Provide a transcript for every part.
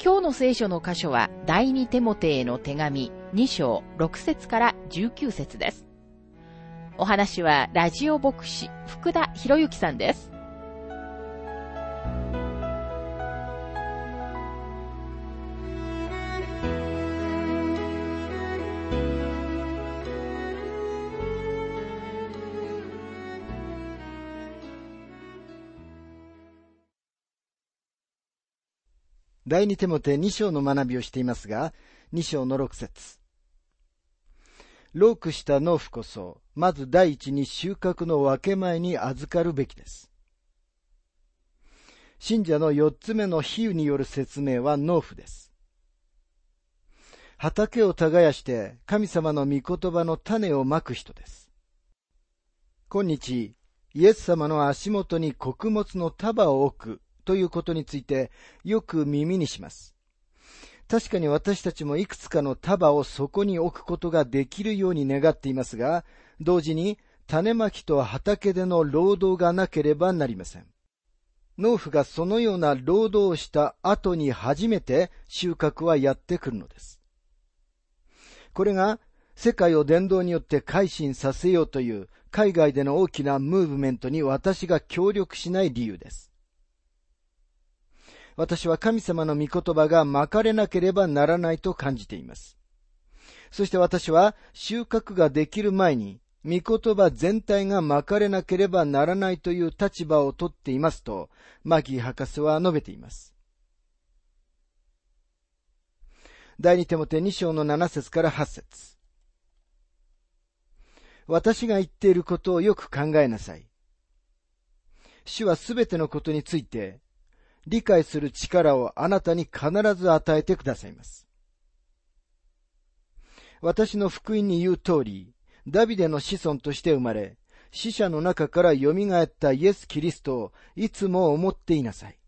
今日の聖書の箇所は第二テモテへの手紙2章6節から19節です。お話はラジオ牧師福田博之さんです。第二手モて2章の学びをしていますが、2章の6節ロークした農夫こそ、まず第一に収穫の分け前に預かるべきです。信者の4つ目の比喩による説明は農夫です。畑を耕して神様の御言葉の種をまく人です。今日、イエス様の足元に穀物の束を置くということについてよく耳にします。確かに私たちもいくつかの束をそこに置くことができるように願っていますが、同時に種まきと畑での労働がなければなりません。農夫がそのような労働をした後に初めて収穫はやってくるのです。これが世界を伝道によって改心させようという海外での大きなムーブメントに私が協力しない理由です。私は神様の御言葉がまかれなければならないと感じています。そして私は収穫ができる前に、御言葉全体がまかれなければならないという立場をとっていますと、マギー博士は述べています。第二手モて2章の7節から8節私が言っていることをよく考えなさい。主はすべてのことについて理解する力をあなたに必ず与えてくださいます。私の福音に言う通り、ダビデの子孫として生まれ、死者の中から蘇ったイエス・キリストをいつも思っていなさい。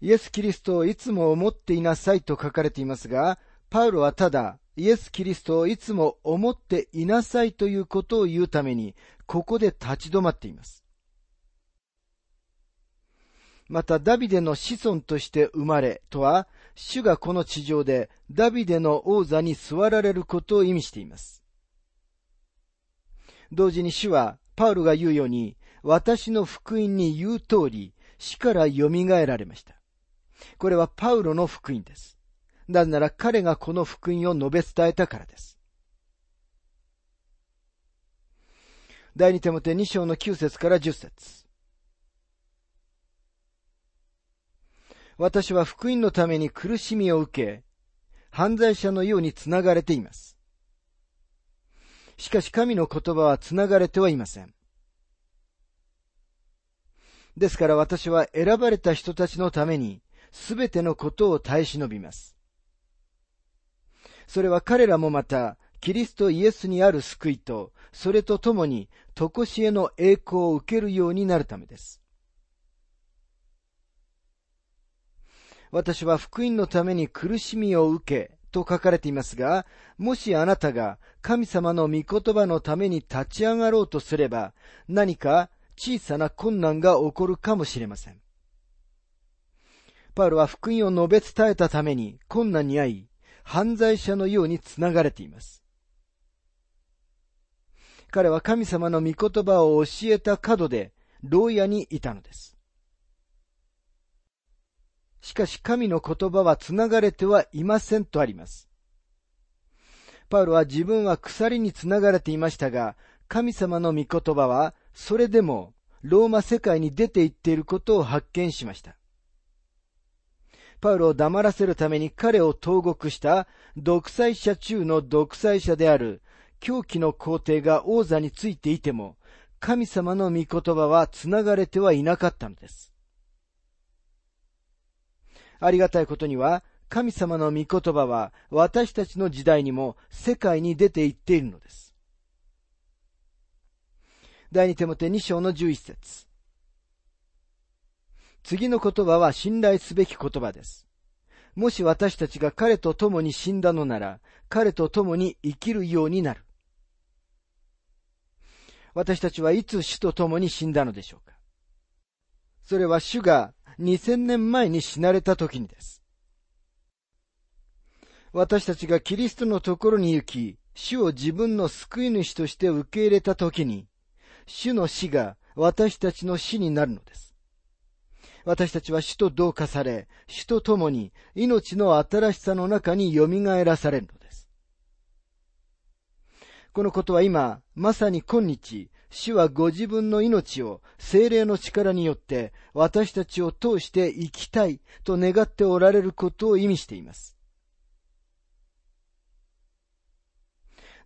イエス・キリストをいつも思っていなさいと書かれていますが、パウロはただ、イエス・キリストをいつも思っていなさいということを言うために、ここで立ち止まっています。またダビデの子孫として生まれとは、主がこの地上でダビデの王座に座られることを意味しています。同時に主は、パウルが言うように、私の福音に言う通り、死から蘇られました。これはパウロの福音です。なぜなら彼がこの福音を述べ伝えたからです。第二手モて2章の9節から10節私は福音のために苦しみを受け、犯罪者のように繋がれています。しかし神の言葉は繋がれてはいません。ですから私は選ばれた人たちのためにすべてのことを耐え忍びます。それは彼らもまたキリストイエスにある救いと、それとともに、とこしえの栄光を受けるようになるためです。私は福音のために苦しみを受け、と書かれていますが、もしあなたが神様の御言葉のために立ち上がろうとすれば、何か小さな困難が起こるかもしれません。パウロは福音を述べ伝えたために困難に遭い、犯罪者のように繋がれています。彼は神様の御言葉を教えた角で、牢屋にいたのです。しかし神の言葉は繋がれてはいませんとあります。パウロは自分は鎖に繋がれていましたが、神様の御言葉はそれでもローマ世界に出て行っていることを発見しました。パウロを黙らせるために彼を投獄した独裁者中の独裁者である狂気の皇帝が王座についていても、神様の御言葉は繋がれてはいなかったのです。ありがたいことには、神様の御言葉は私たちの時代にも世界に出て行っているのです。第二手モて2章の11節次の言葉は信頼すべき言葉です。もし私たちが彼と共に死んだのなら、彼と共に生きるようになる。私たちはいつ主と共に死んだのでしょうかそれは主が2000年前に死なれた時にです。私たちがキリストのところに行き、主を自分の救い主として受け入れた時に、主の死が私たちの死になるのです。私たちは主と同化され、主と共に命の新しさの中に蘇らされるのです。このことは今、まさに今日、主はご自分の命を精霊の力によって私たちを通して生きたいと願っておられることを意味しています。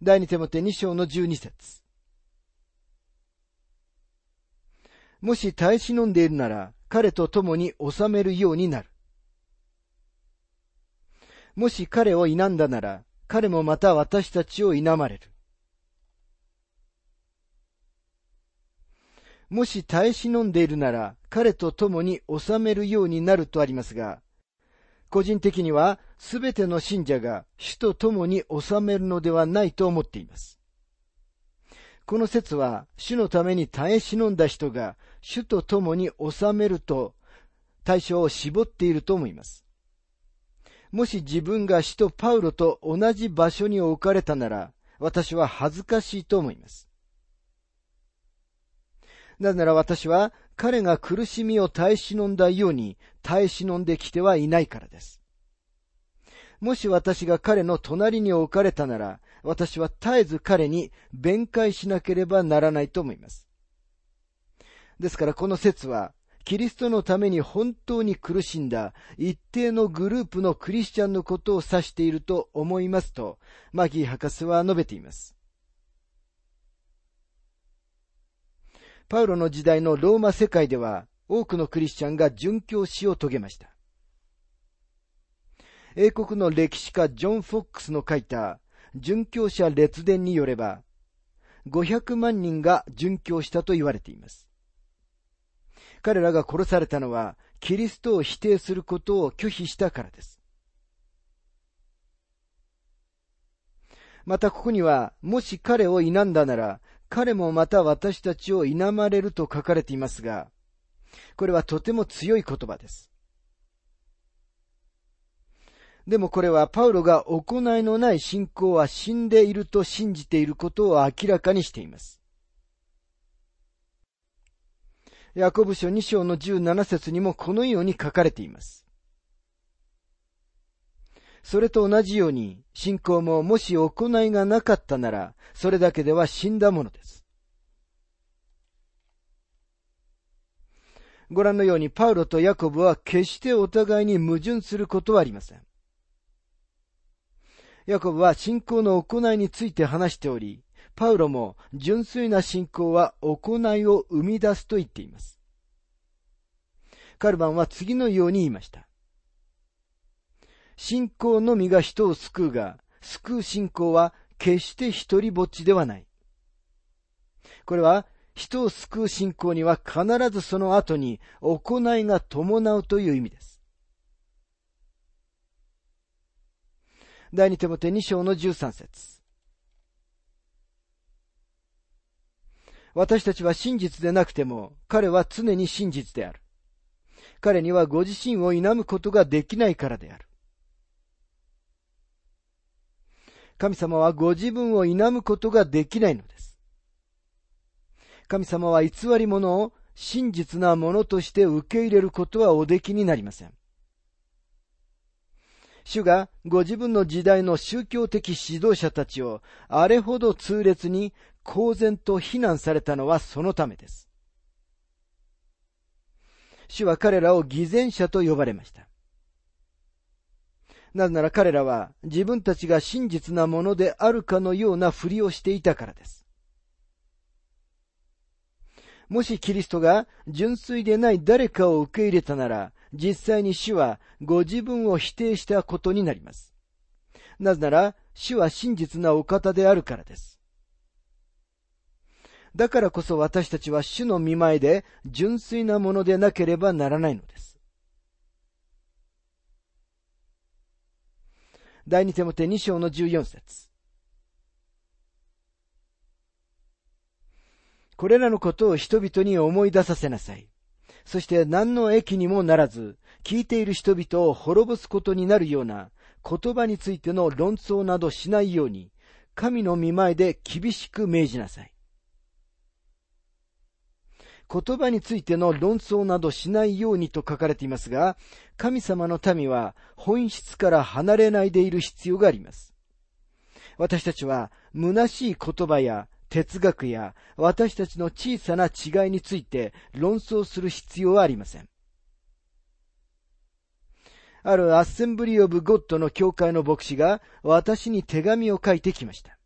第二手もて二章の十二節もし耐え忍んでいるなら、彼と共に収めるようになる。もし彼を否んだなら、彼もまた私たちを否まれる。もし耐え忍んでいるなら、彼と共に収めるようになるとありますが、個人的にはすべての信者が主と共に収めるのではないと思っています。この説は主のために耐え忍んだ人が主と共に収めると対象を絞っていると思います。もし自分が死とパウロと同じ場所に置かれたなら私は恥ずかしいと思います。なぜなら私は彼が苦しみを耐え忍んだように耐え忍んできてはいないからです。もし私が彼の隣に置かれたなら、私は絶えず彼に弁解しなければならないと思います。ですからこの説は、キリストのために本当に苦しんだ一定のグループのクリスチャンのことを指していると思いますと、マギー博士は述べています。パウロの時代のローマ世界では多くのクリスチャンが殉教死を遂げました。英国の歴史家ジョン・フォックスの書いた殉教者列伝によれば、500万人が殉教したと言われています。彼らが殺されたのは、キリストを否定することを拒否したからです。またここには、もし彼を否んだなら、彼もまた私たちを否まれると書かれていますが、これはとても強い言葉です。でもこれはパウロが行いのない信仰は死んでいると信じていることを明らかにしています。ヤコブ書2章の17節にもこのように書かれています。それと同じように、信仰ももし行いがなかったなら、それだけでは死んだものです。ご覧のように、パウロとヤコブは決してお互いに矛盾することはありません。ヤコブは信仰の行いについて話しており、パウロも純粋な信仰は行いを生み出すと言っています。カルバンは次のように言いました。信仰のみが人を救うが、救う信仰は決して一人ぼっちではない。これは、人を救う信仰には必ずその後に行いが伴うという意味です。第二手もて二章の十三節私たちは真実でなくても、彼は常に真実である。彼にはご自身を否むことができないからである。神様はご自分を否むことができないのです。神様は偽り者を真実なものとして受け入れることはおできになりません。主がご自分の時代の宗教的指導者たちをあれほど痛烈に公然と非難されたのはそのためです。主は彼らを偽善者と呼ばれました。なぜなら彼らは自分たちが真実なものであるかのようなふりをしていたからです。もしキリストが純粋でない誰かを受け入れたなら、実際に主はご自分を否定したことになります。なぜなら、主は真実なお方であるからです。だからこそ私たちは主の見前で純粋なものでなければならないのです。第二手モて二章の十四節これらのことを人々に思い出させなさい。そして何の益にもならず、聞いている人々を滅ぼすことになるような言葉についての論争などしないように、神の見前で厳しく命じなさい。言葉についての論争などしないようにと書かれていますが、神様の民は本質から離れないでいる必要があります。私たちは虚しい言葉や哲学や私たちの小さな違いについて論争する必要はありません。あるアッセンブリー・オブ・ゴッドの教会の牧師が私に手紙を書いてきました。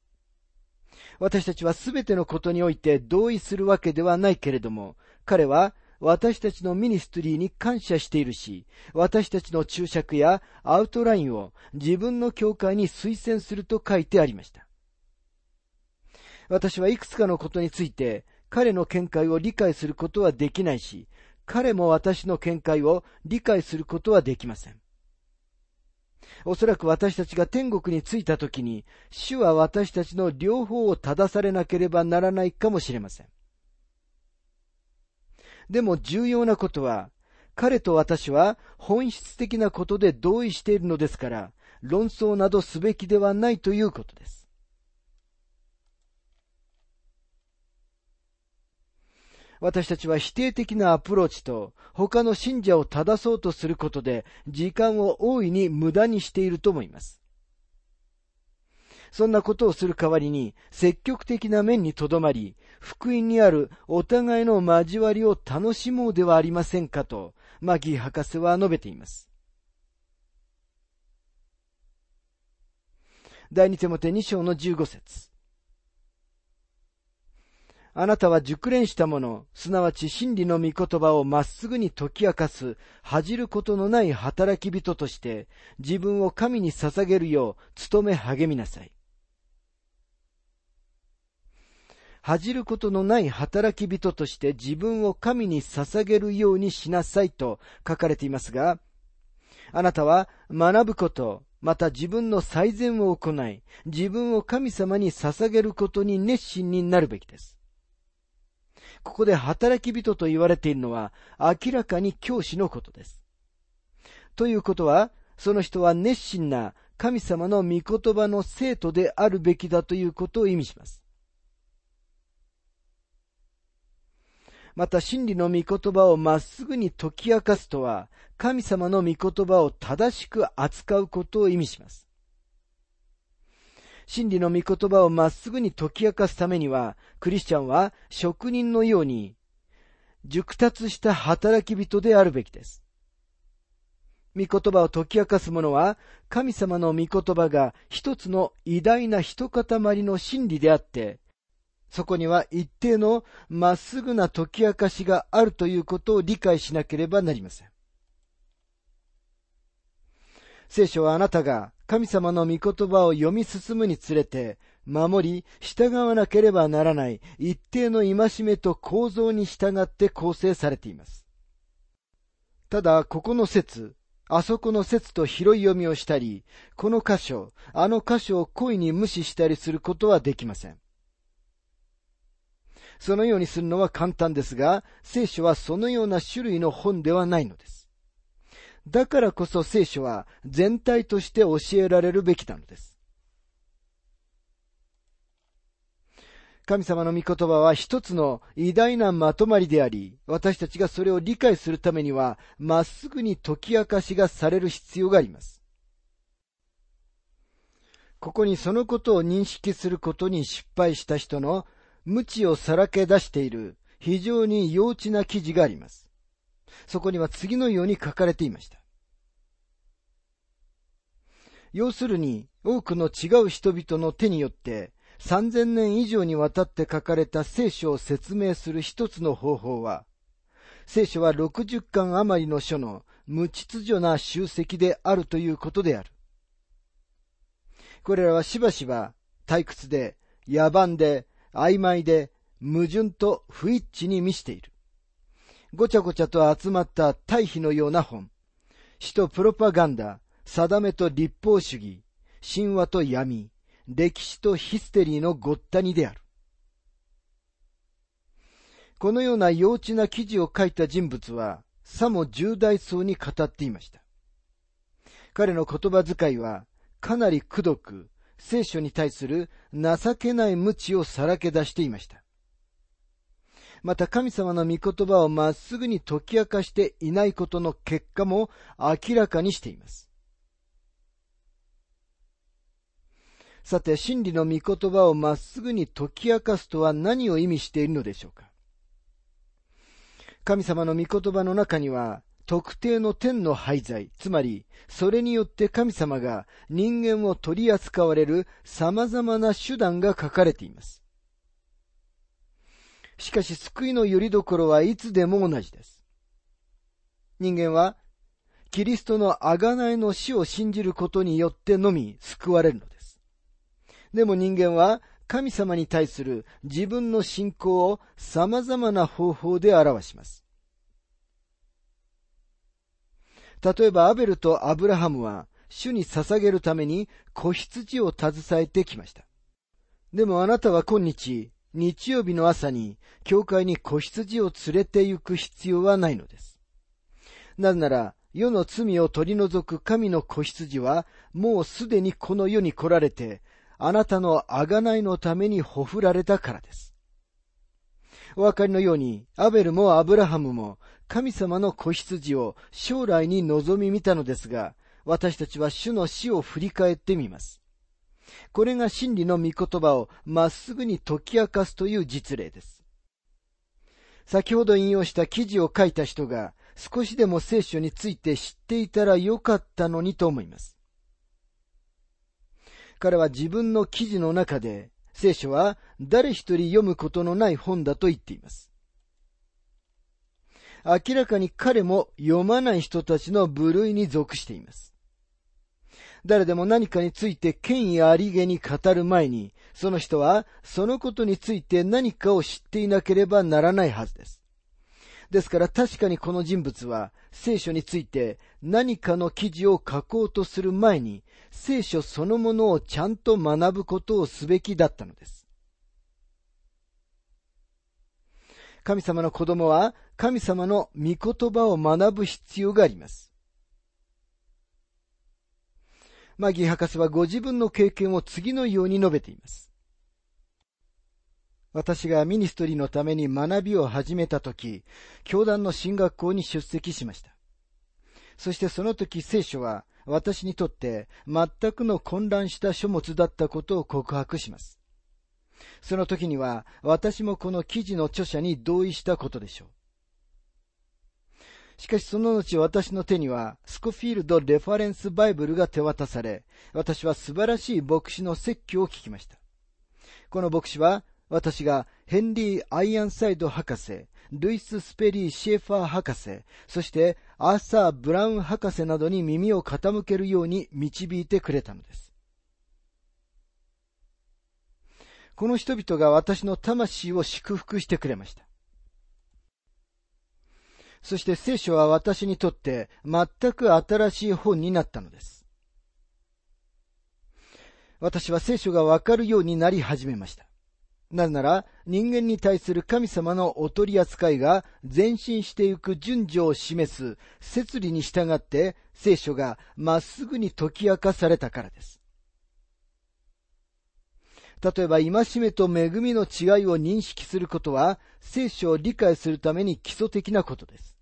私たちはすべてのことにおいて同意するわけではないけれども、彼は私たちのミニストリーに感謝しているし、私たちの注釈やアウトラインを自分の教会に推薦すると書いてありました。私はいくつかのことについて彼の見解を理解することはできないし、彼も私の見解を理解することはできません。おそらく私たちが天国に着いた時に、主は私たちの両方を正されなければならないかもしれません。でも重要なことは、彼と私は本質的なことで同意しているのですから、論争などすべきではないということです。私たちは否定的なアプローチと他の信者を正そうとすることで時間を大いに無駄にしていると思います。そんなことをする代わりに積極的な面にとどまり、福音にあるお互いの交わりを楽しもうではありませんかと、マギー博士は述べています。第二手モて二章の十五節あなたは熟練したもの、すなわち真理の御言葉をまっすぐに解き明かす、恥じることのない働き人として、自分を神に捧げるよう努め励みなさい。恥じることのない働き人として自分を神に捧げるようにしなさいと書かれていますが、あなたは学ぶこと、また自分の最善を行い、自分を神様に捧げることに熱心になるべきです。ここで働き人と言われているのは明らかに教師のことです。ということは、その人は熱心な神様の御言葉の生徒であるべきだということを意味します。また真理の御言葉をまっすぐに解き明かすとは、神様の御言葉を正しく扱うことを意味します。真理の御言葉をまっすぐに解き明かすためには、クリスチャンは職人のように、熟達した働き人であるべきです。御言葉を解き明かす者は、神様の御言葉が一つの偉大な一塊の真理であって、そこには一定のまっすぐな解き明かしがあるということを理解しなければなりません。聖書はあなたが神様の御言葉を読み進むにつれて、守り、従わなければならない一定の戒めと構造に従って構成されています。ただ、ここの説、あそこの説と拾い読みをしたり、この箇所、あの箇所を故意に無視したりすることはできません。そのようにするのは簡単ですが、聖書はそのような種類の本ではないのです。だからこそ聖書は全体として教えられるべきなのです。神様の御言葉は一つの偉大なまとまりであり、私たちがそれを理解するためには、まっすぐに解き明かしがされる必要があります。ここにそのことを認識することに失敗した人の無知をさらけ出している非常に幼稚な記事があります。そこには次のように書かれていました。要するに、多くの違う人々の手によって3000年以上にわたって書かれた聖書を説明する一つの方法は、聖書は60巻余りの書の無秩序な集積であるということである。これらはしばしば退屈で、野蛮で、曖昧で、矛盾と不一致に満ちている。ごちゃごちゃと集まった対比のような本。死とプロパガンダ、定めと立法主義、神話と闇、歴史とヒステリーのごったにである。このような幼稚な記事を書いた人物は、さも重大そうに語っていました。彼の言葉遣いは、かなりくどく、聖書に対する情けない無知をさらけ出していました。また神様の御言葉をまっすぐに解き明かしていないことの結果も明らかにしています。さて、真理の御言葉をまっすぐに解き明かすとは何を意味しているのでしょうか神様の御言葉の中には、特定の天の廃材、つまり、それによって神様が人間を取り扱われる様々な手段が書かれています。しかし、救いの拠り所はいつでも同じです。人間は、キリストの贖いの死を信じることによってのみ救われるのです。でも人間は、神様に対する自分の信仰を様々な方法で表します。例えばアベルとアブラハムは主に捧げるために子羊を携えてきました。でもあなたは今日、日曜日の朝に教会に子羊を連れて行く必要はないのです。なぜなら、世の罪を取り除く神の子羊は、もうすでにこの世に来られて、あなたの贖いのためにほふられたからです。お分かりのように、アベルもアブラハムも神様の子羊を将来に望み見たのですが、私たちは主の死を振り返ってみます。これが真理の御言葉をまっすぐに解き明かすという実例です。先ほど引用した記事を書いた人が少しでも聖書について知っていたらよかったのにと思います。彼は自分の記事の中で聖書は誰一人読むことのない本だと言っています。明らかに彼も読まない人たちの部類に属しています。誰でも何かについて権威ありげに語る前に、その人はそのことについて何かを知っていなければならないはずです。ですから確かにこの人物は聖書について何かの記事を書こうとする前に聖書そのものをちゃんと学ぶことをすべきだったのです。神様の子供は神様の御言葉を学ぶ必要があります。マギー博士はご自分の経験を次のように述べています。私がミニストリーのために学びを始めたとき、教団の進学校に出席しました。そしてその時聖書は私にとって全くの混乱した書物だったことを告白します。その時には私もこの記事の著者に同意したことでしょう。しかしその後私の手にはスコフィールド・レファレンス・バイブルが手渡され、私は素晴らしい牧師の説教を聞きました。この牧師は私がヘンリー・アイアンサイド博士、ルイス・スペリー・シェーファー博士、そしてアーサー・ブラウン博士などに耳を傾けるように導いてくれたのです。この人々が私の魂を祝福してくれました。そして聖書は私にとって全く新しい本になったのです。私は聖書がわかるようになり始めました。なぜなら人間に対する神様のお取り扱いが前進していく順序を示す摂理に従って聖書がまっすぐに解き明かされたからです。例えば、戒めと恵みの違いを認識することは、聖書を理解するために基礎的なことです。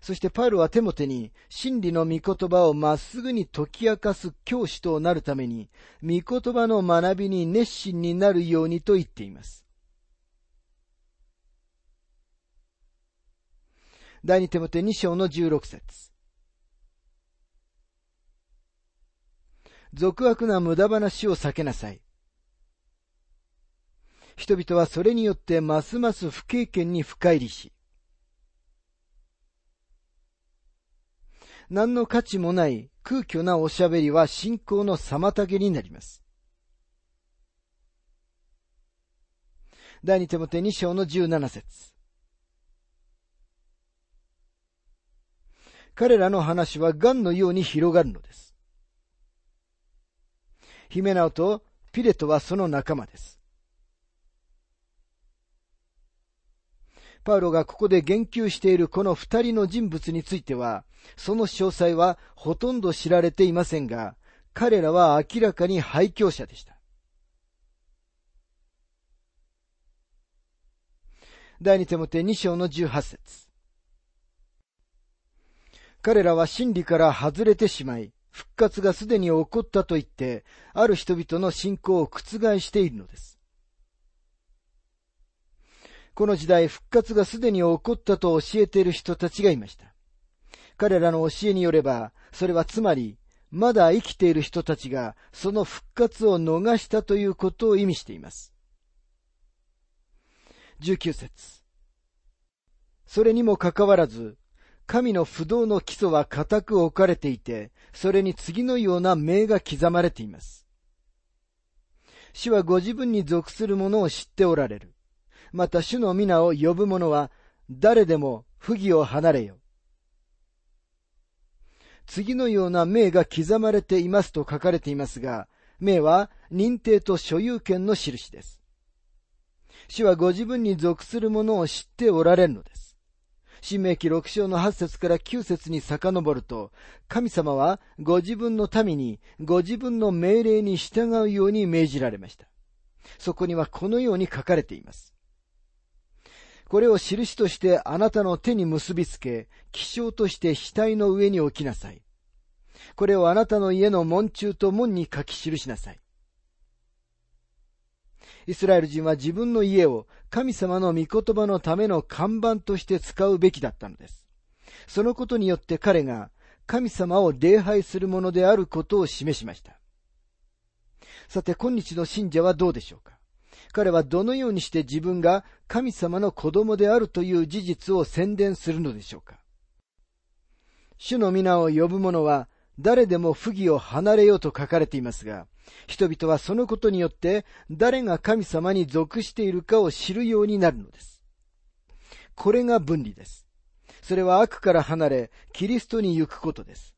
そしてパウロはテモテに真理の御言葉をまっすぐに解き明かす教師となるために、御言葉の学びに熱心になるようにと言っています。第二テモテ2章の16節俗悪な無駄話を避けなさい。人々はそれによってますます不経験に深入りし、何の価値もない空虚なおしゃべりは信仰の妨げになります。第二手モて二章の十七節彼らの話は癌のように広がるのです。ヒメナオとピレトはその仲間です。パウロがここで言及しているこの二人の人物については、その詳細はほとんど知られていませんが、彼らは明らかに廃墟者でした。第二手もて二章の十八節彼らは真理から外れてしまい、復活がすでに起こったと言って、ある人々の信仰を覆しているのです。この時代、復活がすでに起こったと教えている人たちがいました。彼らの教えによれば、それはつまり、まだ生きている人たちが、その復活を逃したということを意味しています。19節それにもかかわらず、神の不動の基礎は固く置かれていて、それに次のような名が刻まれています。主はご自分に属する者を知っておられる。また主の皆を呼ぶ者は誰でも不義を離れよ。次のような命が刻まれていますと書かれていますが、命は認定と所有権の印です。主はご自分に属する者を知っておられるのです。新明記六章の八節から九節に遡ると、神様はご自分の民にご自分の命令に従うように命じられました。そこにはこのように書かれています。これを印としてあなたの手に結びつけ、気象として額の上に置きなさい。これをあなたの家の門中と門に書き記しなさい。イスラエル人は自分の家を神様の御言葉のための看板として使うべきだったのです。そのことによって彼が神様を礼拝するものであることを示しました。さて、今日の信者はどうでしょうか？彼はどのようにして自分が神様の子供であるという事実を宣伝するのでしょうか？主の皆を呼ぶ者は誰でも不義を離れようと書かれていますが、人々はそのことによって誰が神様に属しているかを知るようになるのです。これが分離です。それは悪から離れ、キリストに行くことです。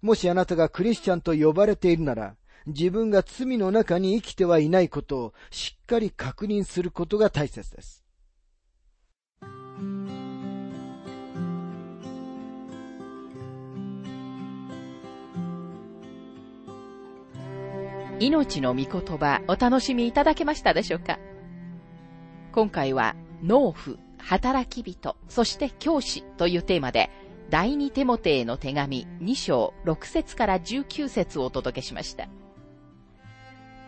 もしあなたがクリスチャンと呼ばれているなら、自分が罪の中に生きてはいないことをしっかり確認することが大切です。命の御言葉お楽しみいただけましたでしょうか？今回は農夫、働き人、そして教師というテーマで第二テモテへの手紙2章6節から19節をお届けしました。